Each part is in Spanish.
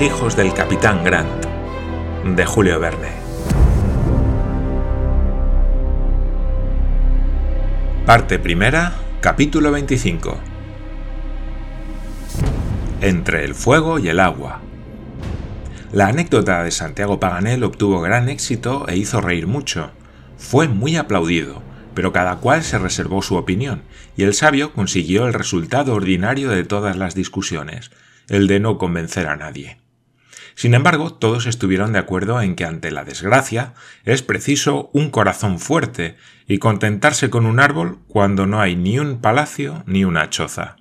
Hijos del capitán Grant, de Julio Verne. Parte primera, capítulo 25. Entre el fuego y el agua. La anécdota de Santiago Paganel obtuvo gran éxito e hizo reír mucho. Fue muy aplaudido, pero cada cual se reservó su opinión, y el sabio consiguió el resultado ordinario de todas las discusiones, el de no convencer a nadie. Sin embargo, todos estuvieron de acuerdo en que ante la desgracia es preciso un corazón fuerte y contentarse con un árbol cuando no hay ni un palacio ni una choza.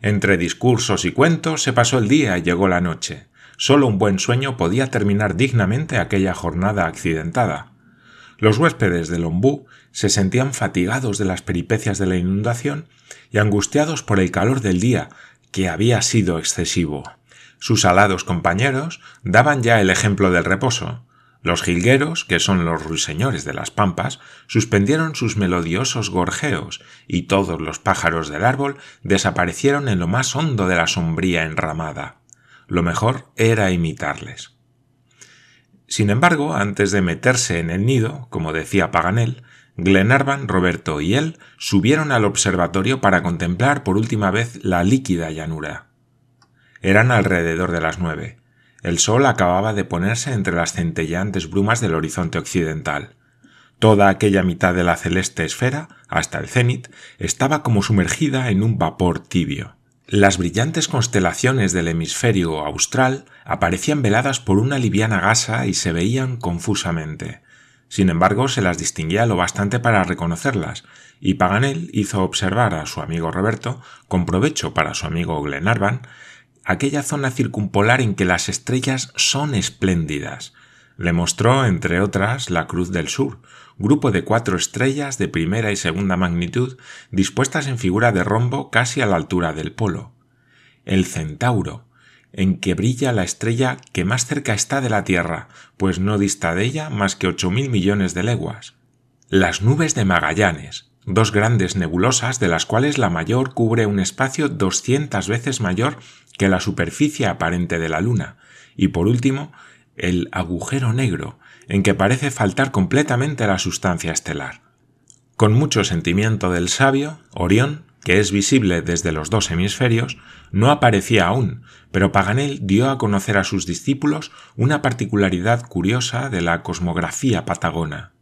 Entre discursos y cuentos se pasó el día y llegó la noche. Solo un buen sueño podía terminar dignamente aquella jornada accidentada. Los huéspedes del Ombú se sentían fatigados de las peripecias de la inundación y angustiados por el calor del día, que había sido excesivo. Sus alados compañeros daban ya el ejemplo del reposo. Los jilgueros, que son los ruiseñores de las pampas, suspendieron sus melodiosos gorjeos, y todos los pájaros del árbol desaparecieron en lo más hondo de la sombría enramada. Lo mejor era imitarles. Sin embargo, antes de meterse en el nido, como decía Paganel, Glenarvan, Roberto y él subieron al observatorio para contemplar por última vez la líquida llanura. Eran alrededor de las nueve. El sol acababa de ponerse entre las centelleantes brumas del horizonte occidental. Toda aquella mitad de la celeste esfera, hasta el cenit, estaba como sumergida en un vapor tibio. Las brillantes constelaciones del hemisferio austral aparecían veladas por una liviana gasa y se veían confusamente. Sin embargo, se las distinguía lo bastante para reconocerlas, y Paganel hizo observar a su amigo Roberto, con provecho para su amigo Glenarvan, aquella zona circumpolar en que las estrellas son espléndidas. Le mostró, entre otras, la Cruz del Sur, grupo de cuatro estrellas de primera y segunda magnitud dispuestas en figura de rombo casi a la altura del polo. El Centauro, en que brilla la estrella que más cerca está de la Tierra, pues no dista de ella más que ocho mil millones de leguas. Las nubes de Magallanes, dos grandes nebulosas de las cuales la mayor cubre un espacio doscientas veces mayor que la superficie aparente de la Luna, y por último, el agujero negro, en que parece faltar completamente la sustancia estelar. Con mucho sentimiento del sabio, Orión, que es visible desde los dos hemisferios, no aparecía aún, pero Paganel dio a conocer a sus discípulos una particularidad curiosa de la cosmografía patagona.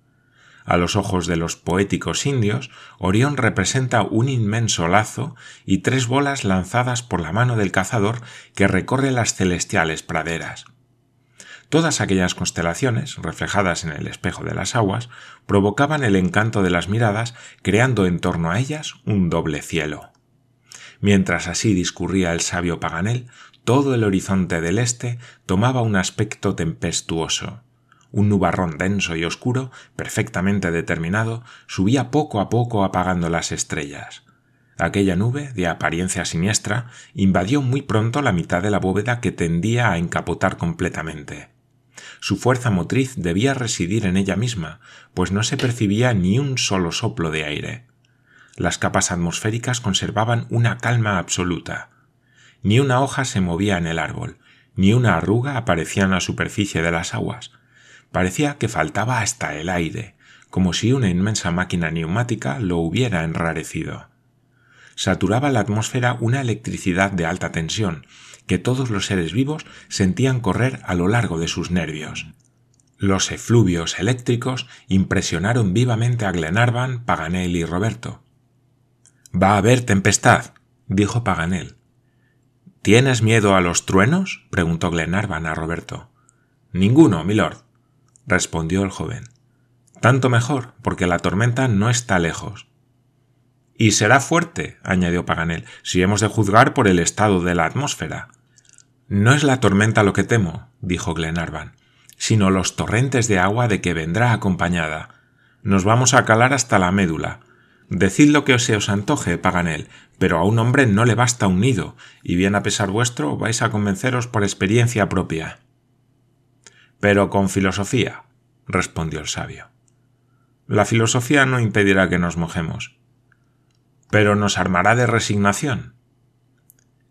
A los ojos de los poéticos indios, Orión representa un inmenso lazo y tres bolas lanzadas por la mano del cazador que recorre las celestiales praderas. Todas aquellas constelaciones, reflejadas en el espejo de las aguas, provocaban el encanto de las miradas, creando en torno a ellas un doble cielo. Mientras así discurría el sabio Paganel, todo el horizonte del este tomaba un aspecto tempestuoso. Un nubarrón denso y oscuro, perfectamente determinado, subía poco a poco apagando las estrellas. Aquella nube, de apariencia siniestra, invadió muy pronto la mitad de la bóveda que tendía a encapotar completamente. Su fuerza motriz debía residir en ella misma, pues no se percibía ni un solo soplo de aire. Las capas atmosféricas conservaban una calma absoluta. Ni una hoja se movía en el árbol, ni una arruga aparecía en la superficie de las aguas. Parecía que faltaba hasta el aire, como si una inmensa máquina neumática lo hubiera enrarecido. Saturaba la atmósfera una electricidad de alta tensión, que todos los seres vivos sentían correr a lo largo de sus nervios. Los efluvios eléctricos impresionaron vivamente a Glenarvan, Paganel y Roberto. Va a haber tempestad, dijo Paganel. ¿Tienes miedo a los truenos? preguntó Glenarvan a Roberto. Ninguno, milord, respondió el joven. Tanto mejor, porque la tormenta no está lejos. Y será fuerte, añadió Paganel, si hemos de juzgar por el estado de la atmósfera. No es la tormenta lo que temo, dijo Glenarvan, sino los torrentes de agua de que vendrá acompañada. Nos vamos a calar hasta la médula. Decid lo que se os antoje, Paganel, pero a un hombre no le basta un nido, y bien a pesar vuestro vais a convenceros por experiencia propia. Pero con filosofía, respondió el sabio. La filosofía no impedirá que nos mojemos. Pero nos armará de resignación.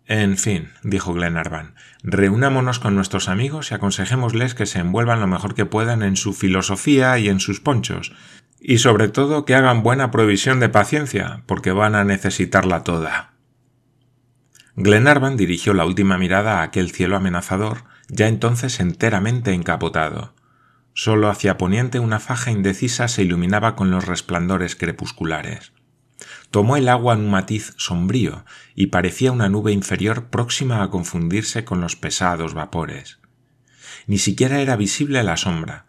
En fin, dijo Glenarvan, reunámonos con nuestros amigos y aconsejémosles que se envuelvan lo mejor que puedan en su filosofía y en sus ponchos, y sobre todo que hagan buena provisión de paciencia, porque van a necesitarla toda. Glenarvan dirigió la última mirada a aquel cielo amenazador, ya entonces enteramente encapotado. Solo hacia poniente una faja indecisa se iluminaba con los resplandores crepusculares tomó el agua en un matiz sombrío y parecía una nube inferior próxima a confundirse con los pesados vapores. Ni siquiera era visible la sombra.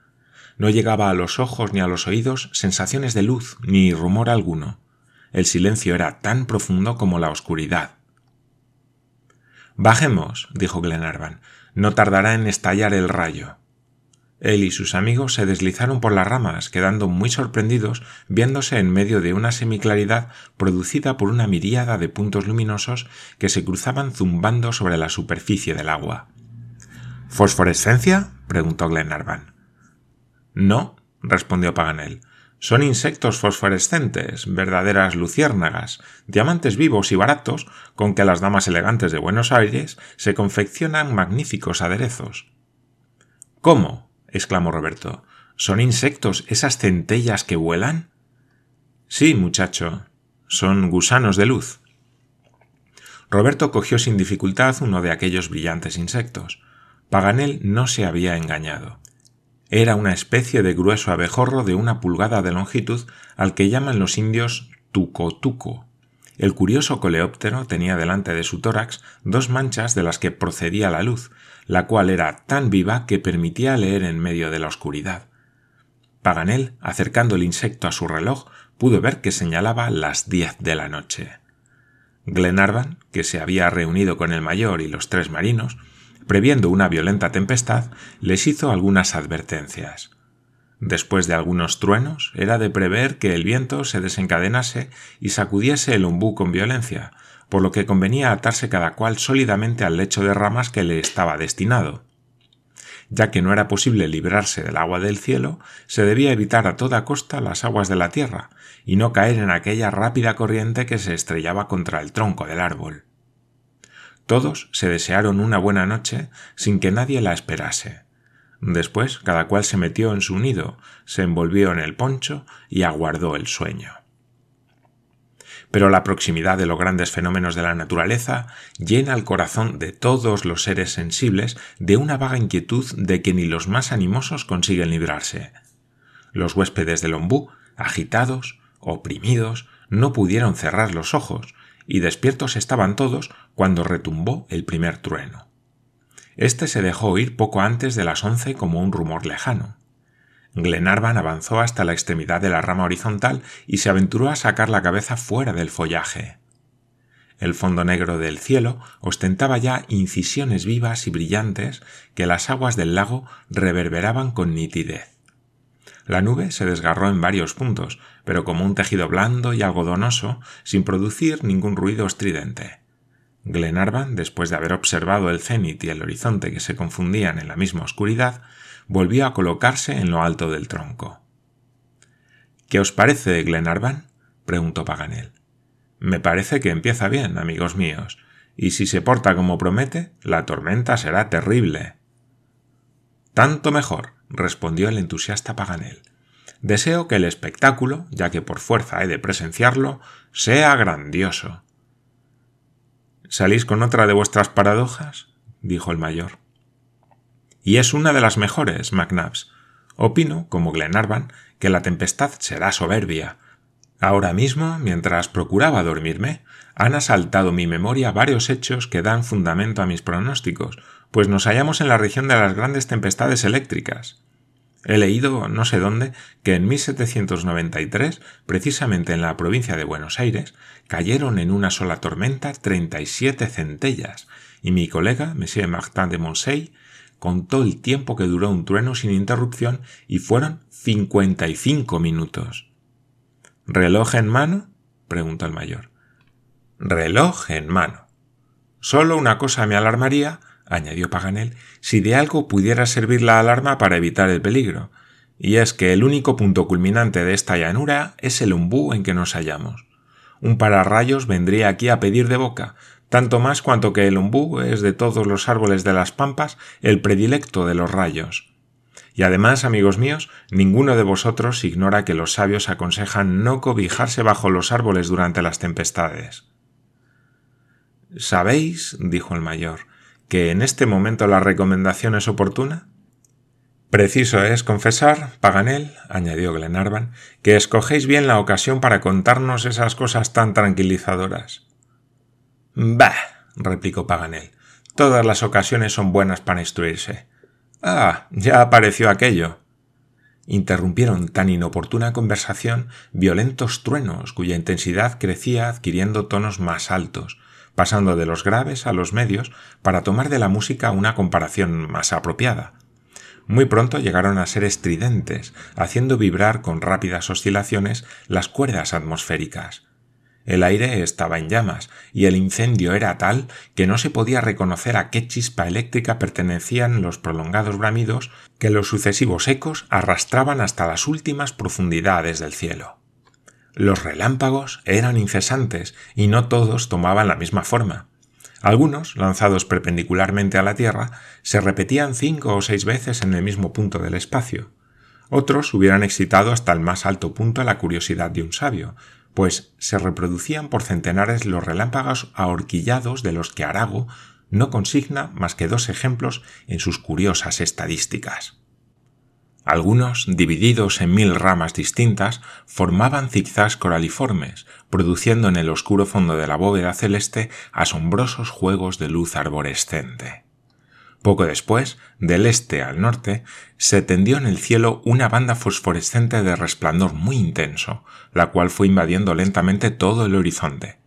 No llegaba a los ojos ni a los oídos sensaciones de luz ni rumor alguno. El silencio era tan profundo como la oscuridad. Bajemos, dijo Glenarvan. No tardará en estallar el rayo. Él y sus amigos se deslizaron por las ramas, quedando muy sorprendidos viéndose en medio de una semiclaridad producida por una miríada de puntos luminosos que se cruzaban zumbando sobre la superficie del agua. ¿Fosforescencia? preguntó Glenarvan. No, respondió Paganel. Son insectos fosforescentes, verdaderas luciérnagas, diamantes vivos y baratos con que las damas elegantes de Buenos Aires se confeccionan magníficos aderezos. ¿Cómo? exclamó Roberto. ¿Son insectos esas centellas que vuelan? Sí, muchacho. Son gusanos de luz. Roberto cogió sin dificultad uno de aquellos brillantes insectos. Paganel no se había engañado. Era una especie de grueso abejorro de una pulgada de longitud al que llaman los indios tuco-tuco. El curioso coleóptero tenía delante de su tórax dos manchas de las que procedía la luz, la cual era tan viva que permitía leer en medio de la oscuridad. Paganel, acercando el insecto a su reloj, pudo ver que señalaba las diez de la noche. Glenarvan, que se había reunido con el mayor y los tres marinos, previendo una violenta tempestad, les hizo algunas advertencias. Después de algunos truenos, era de prever que el viento se desencadenase y sacudiese el ombú con violencia, por lo que convenía atarse cada cual sólidamente al lecho de ramas que le estaba destinado. Ya que no era posible librarse del agua del cielo, se debía evitar a toda costa las aguas de la tierra, y no caer en aquella rápida corriente que se estrellaba contra el tronco del árbol. Todos se desearon una buena noche sin que nadie la esperase. Después cada cual se metió en su nido, se envolvió en el poncho y aguardó el sueño pero la proximidad de los grandes fenómenos de la naturaleza llena el corazón de todos los seres sensibles de una vaga inquietud de que ni los más animosos consiguen librarse. Los huéspedes del ombú, agitados, oprimidos, no pudieron cerrar los ojos, y despiertos estaban todos cuando retumbó el primer trueno. Este se dejó oír poco antes de las once como un rumor lejano. Glenarvan avanzó hasta la extremidad de la rama horizontal y se aventuró a sacar la cabeza fuera del follaje. El fondo negro del cielo ostentaba ya incisiones vivas y brillantes que las aguas del lago reverberaban con nitidez. La nube se desgarró en varios puntos, pero como un tejido blando y algodonoso, sin producir ningún ruido estridente. Glenarvan, después de haber observado el cenit y el horizonte que se confundían en la misma oscuridad, volvió a colocarse en lo alto del tronco. ¿Qué os parece, Glenarvan? preguntó Paganel. Me parece que empieza bien, amigos míos, y si se porta como promete, la tormenta será terrible. Tanto mejor, respondió el entusiasta Paganel. Deseo que el espectáculo, ya que por fuerza he de presenciarlo, sea grandioso. ¿Salís con otra de vuestras paradojas? dijo el mayor y es una de las mejores, McNabbs. Opino, como Glenarvan, que la tempestad será soberbia. Ahora mismo, mientras procuraba dormirme, han asaltado mi memoria varios hechos que dan fundamento a mis pronósticos, pues nos hallamos en la región de las grandes tempestades eléctricas. He leído, no sé dónde, que en 1793, precisamente en la provincia de Buenos Aires, cayeron en una sola tormenta 37 centellas, y mi colega, Monsieur Martin de Moncey, contó el tiempo que duró un trueno sin interrupción y fueron cincuenta y cinco minutos. ¿Reloj en mano? preguntó el mayor. Reloj en mano. Solo una cosa me alarmaría, añadió Paganel, si de algo pudiera servir la alarma para evitar el peligro, y es que el único punto culminante de esta llanura es el umbú en que nos hallamos. Un pararrayos vendría aquí a pedir de boca, tanto más cuanto que el ombú es de todos los árboles de las pampas el predilecto de los rayos. Y además, amigos míos, ninguno de vosotros ignora que los sabios aconsejan no cobijarse bajo los árboles durante las tempestades. ¿Sabéis, dijo el mayor, que en este momento la recomendación es oportuna? Preciso es confesar, Paganel, añadió Glenarvan, que escogéis bien la ocasión para contarnos esas cosas tan tranquilizadoras. Bah, replicó Paganel, todas las ocasiones son buenas para instruirse. Ah, ya apareció aquello. Interrumpieron tan inoportuna conversación violentos truenos cuya intensidad crecía adquiriendo tonos más altos, pasando de los graves a los medios para tomar de la música una comparación más apropiada. Muy pronto llegaron a ser estridentes, haciendo vibrar con rápidas oscilaciones las cuerdas atmosféricas. El aire estaba en llamas, y el incendio era tal que no se podía reconocer a qué chispa eléctrica pertenecían los prolongados bramidos que los sucesivos ecos arrastraban hasta las últimas profundidades del cielo. Los relámpagos eran incesantes y no todos tomaban la misma forma. Algunos, lanzados perpendicularmente a la Tierra, se repetían cinco o seis veces en el mismo punto del espacio. Otros hubieran excitado hasta el más alto punto la curiosidad de un sabio, pues se reproducían por centenares los relámpagos ahorquillados de los que Arago no consigna más que dos ejemplos en sus curiosas estadísticas. Algunos, divididos en mil ramas distintas, formaban zigzags coraliformes, produciendo en el oscuro fondo de la bóveda celeste asombrosos juegos de luz arborescente. Poco después, del este al norte, se tendió en el cielo una banda fosforescente de resplandor muy intenso, la cual fue invadiendo lentamente todo el horizonte.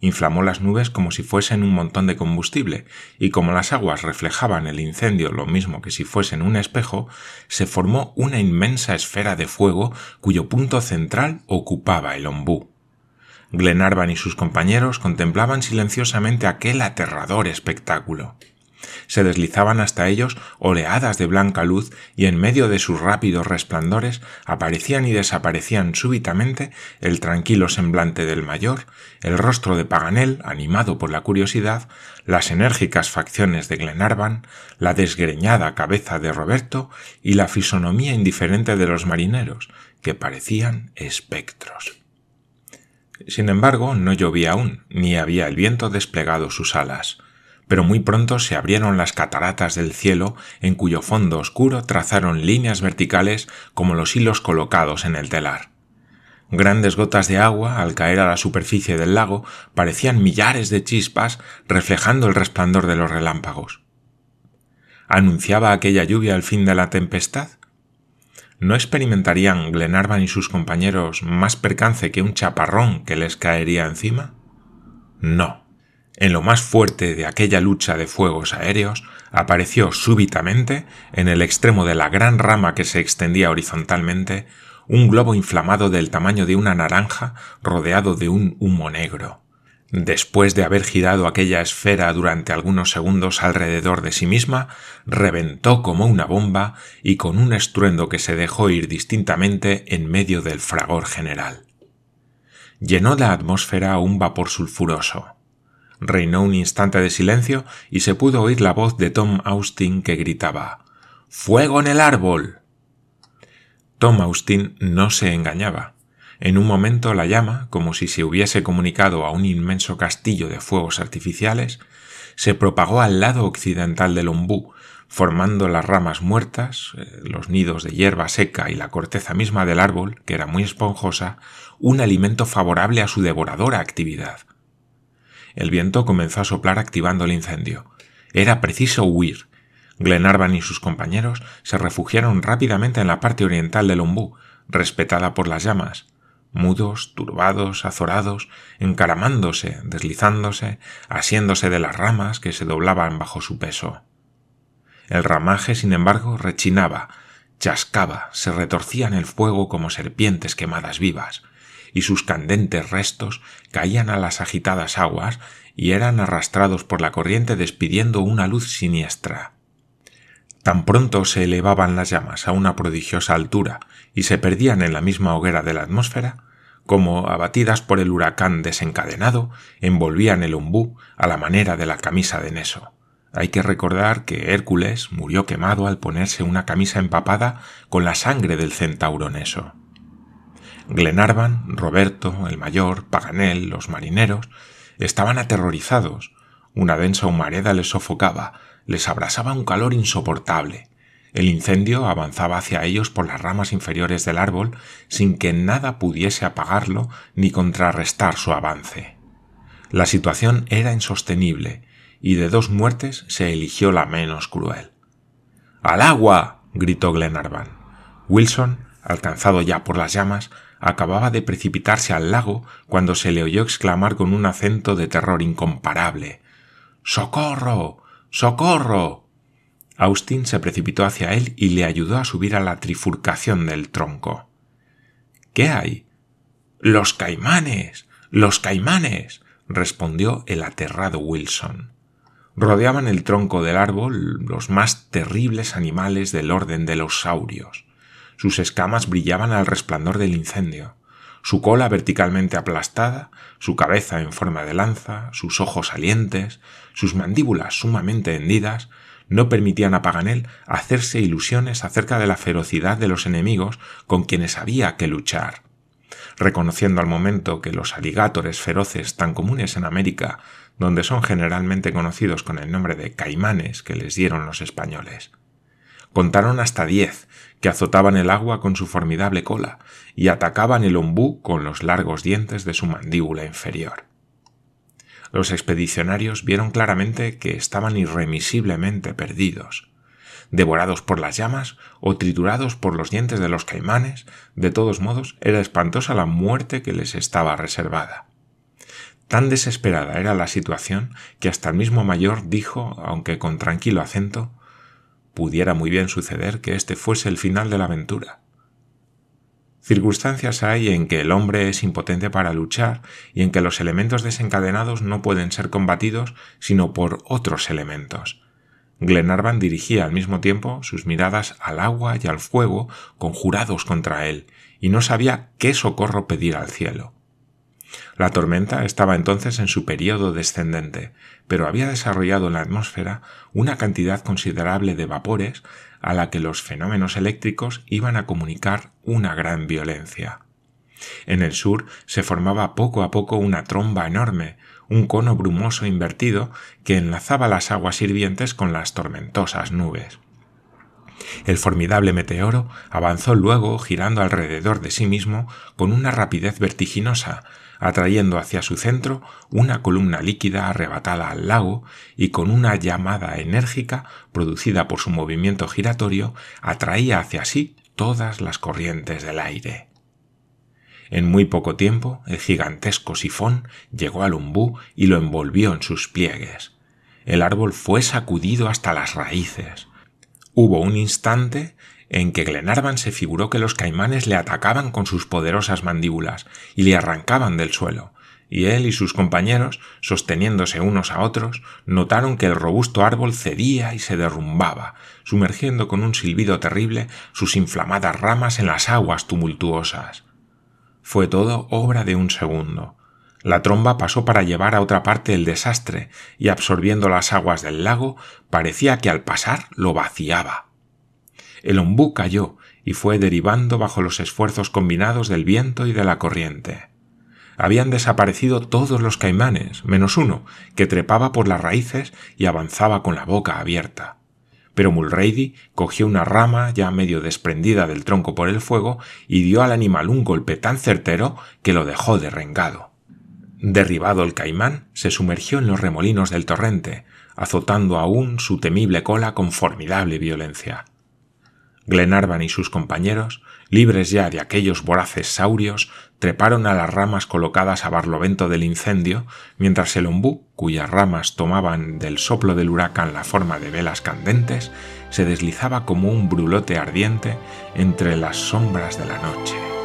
Inflamó las nubes como si fuesen un montón de combustible, y como las aguas reflejaban el incendio lo mismo que si fuesen un espejo, se formó una inmensa esfera de fuego cuyo punto central ocupaba el ombú. Glenarvan y sus compañeros contemplaban silenciosamente aquel aterrador espectáculo se deslizaban hasta ellos oleadas de blanca luz y en medio de sus rápidos resplandores aparecían y desaparecían súbitamente el tranquilo semblante del mayor, el rostro de Paganel, animado por la curiosidad, las enérgicas facciones de Glenarvan, la desgreñada cabeza de Roberto y la fisonomía indiferente de los marineros, que parecían espectros. Sin embargo, no llovía aún, ni había el viento desplegado sus alas pero muy pronto se abrieron las cataratas del cielo en cuyo fondo oscuro trazaron líneas verticales como los hilos colocados en el telar. Grandes gotas de agua, al caer a la superficie del lago, parecían millares de chispas reflejando el resplandor de los relámpagos. ¿Anunciaba aquella lluvia el fin de la tempestad? ¿No experimentarían Glenarvan y sus compañeros más percance que un chaparrón que les caería encima? No. En lo más fuerte de aquella lucha de fuegos aéreos, apareció súbitamente, en el extremo de la gran rama que se extendía horizontalmente, un globo inflamado del tamaño de una naranja rodeado de un humo negro. Después de haber girado aquella esfera durante algunos segundos alrededor de sí misma, reventó como una bomba y con un estruendo que se dejó ir distintamente en medio del fragor general. Llenó la atmósfera un vapor sulfuroso. Reinó un instante de silencio y se pudo oír la voz de Tom Austin que gritaba ¡Fuego en el árbol! Tom Austin no se engañaba. En un momento la llama, como si se hubiese comunicado a un inmenso castillo de fuegos artificiales, se propagó al lado occidental del ombú, formando las ramas muertas, eh, los nidos de hierba seca y la corteza misma del árbol, que era muy esponjosa, un alimento favorable a su devoradora actividad. El viento comenzó a soplar activando el incendio. Era preciso huir. Glenarvan y sus compañeros se refugiaron rápidamente en la parte oriental del ombú, respetada por las llamas, mudos, turbados, azorados, encaramándose, deslizándose, asiéndose de las ramas que se doblaban bajo su peso. El ramaje, sin embargo, rechinaba, chascaba, se retorcía en el fuego como serpientes quemadas vivas, y sus candentes restos caían a las agitadas aguas y eran arrastrados por la corriente despidiendo una luz siniestra. Tan pronto se elevaban las llamas a una prodigiosa altura y se perdían en la misma hoguera de la atmósfera, como, abatidas por el huracán desencadenado, envolvían el ombú a la manera de la camisa de Neso. Hay que recordar que Hércules murió quemado al ponerse una camisa empapada con la sangre del centauro Neso. Glenarvan, Roberto, el mayor, Paganel, los marineros, estaban aterrorizados. Una densa humareda les sofocaba, les abrasaba un calor insoportable. El incendio avanzaba hacia ellos por las ramas inferiores del árbol sin que nada pudiese apagarlo ni contrarrestar su avance. La situación era insostenible, y de dos muertes se eligió la menos cruel. ¡Al agua! gritó Glenarvan. Wilson, alcanzado ya por las llamas, acababa de precipitarse al lago cuando se le oyó exclamar con un acento de terror incomparable ¡Socorro! ¡Socorro! Austin se precipitó hacia él y le ayudó a subir a la trifurcación del tronco. ¿Qué hay? Los caimanes. Los caimanes. respondió el aterrado Wilson. Rodeaban el tronco del árbol los más terribles animales del orden de los saurios. Sus escamas brillaban al resplandor del incendio, su cola verticalmente aplastada, su cabeza en forma de lanza, sus ojos salientes, sus mandíbulas sumamente hendidas, no permitían a Paganel hacerse ilusiones acerca de la ferocidad de los enemigos con quienes había que luchar. Reconociendo al momento que los aligátores feroces tan comunes en América, donde son generalmente conocidos con el nombre de caimanes que les dieron los españoles. Contaron hasta diez, que azotaban el agua con su formidable cola y atacaban el ombú con los largos dientes de su mandíbula inferior. Los expedicionarios vieron claramente que estaban irremisiblemente perdidos. Devorados por las llamas o triturados por los dientes de los caimanes, de todos modos era espantosa la muerte que les estaba reservada. Tan desesperada era la situación que hasta el mismo mayor dijo, aunque con tranquilo acento, pudiera muy bien suceder que este fuese el final de la aventura. Circunstancias hay en que el hombre es impotente para luchar y en que los elementos desencadenados no pueden ser combatidos sino por otros elementos. Glenarvan dirigía al mismo tiempo sus miradas al agua y al fuego conjurados contra él, y no sabía qué socorro pedir al cielo. La tormenta estaba entonces en su período descendente, pero había desarrollado en la atmósfera una cantidad considerable de vapores a la que los fenómenos eléctricos iban a comunicar una gran violencia. En el sur se formaba poco a poco una tromba enorme, un cono brumoso invertido que enlazaba las aguas hirvientes con las tormentosas nubes. El formidable meteoro avanzó luego girando alrededor de sí mismo con una rapidez vertiginosa, atrayendo hacia su centro una columna líquida arrebatada al lago y con una llamada enérgica producida por su movimiento giratorio atraía hacia sí todas las corrientes del aire. En muy poco tiempo el gigantesco sifón llegó al umbú y lo envolvió en sus pliegues. El árbol fue sacudido hasta las raíces. Hubo un instante en que Glenarvan se figuró que los caimanes le atacaban con sus poderosas mandíbulas y le arrancaban del suelo, y él y sus compañeros, sosteniéndose unos a otros, notaron que el robusto árbol cedía y se derrumbaba, sumergiendo con un silbido terrible sus inflamadas ramas en las aguas tumultuosas. Fue todo obra de un segundo. La tromba pasó para llevar a otra parte el desastre, y absorbiendo las aguas del lago, parecía que al pasar lo vaciaba el ombú cayó y fue derivando bajo los esfuerzos combinados del viento y de la corriente. Habían desaparecido todos los caimanes, menos uno, que trepaba por las raíces y avanzaba con la boca abierta. Pero Mulrady cogió una rama ya medio desprendida del tronco por el fuego y dio al animal un golpe tan certero que lo dejó derrengado. Derribado el caimán, se sumergió en los remolinos del torrente, azotando aún su temible cola con formidable violencia. Glenarvan y sus compañeros, libres ya de aquellos voraces saurios, treparon a las ramas colocadas a barlovento del incendio, mientras el ombú, cuyas ramas tomaban del soplo del huracán la forma de velas candentes, se deslizaba como un brulote ardiente entre las sombras de la noche.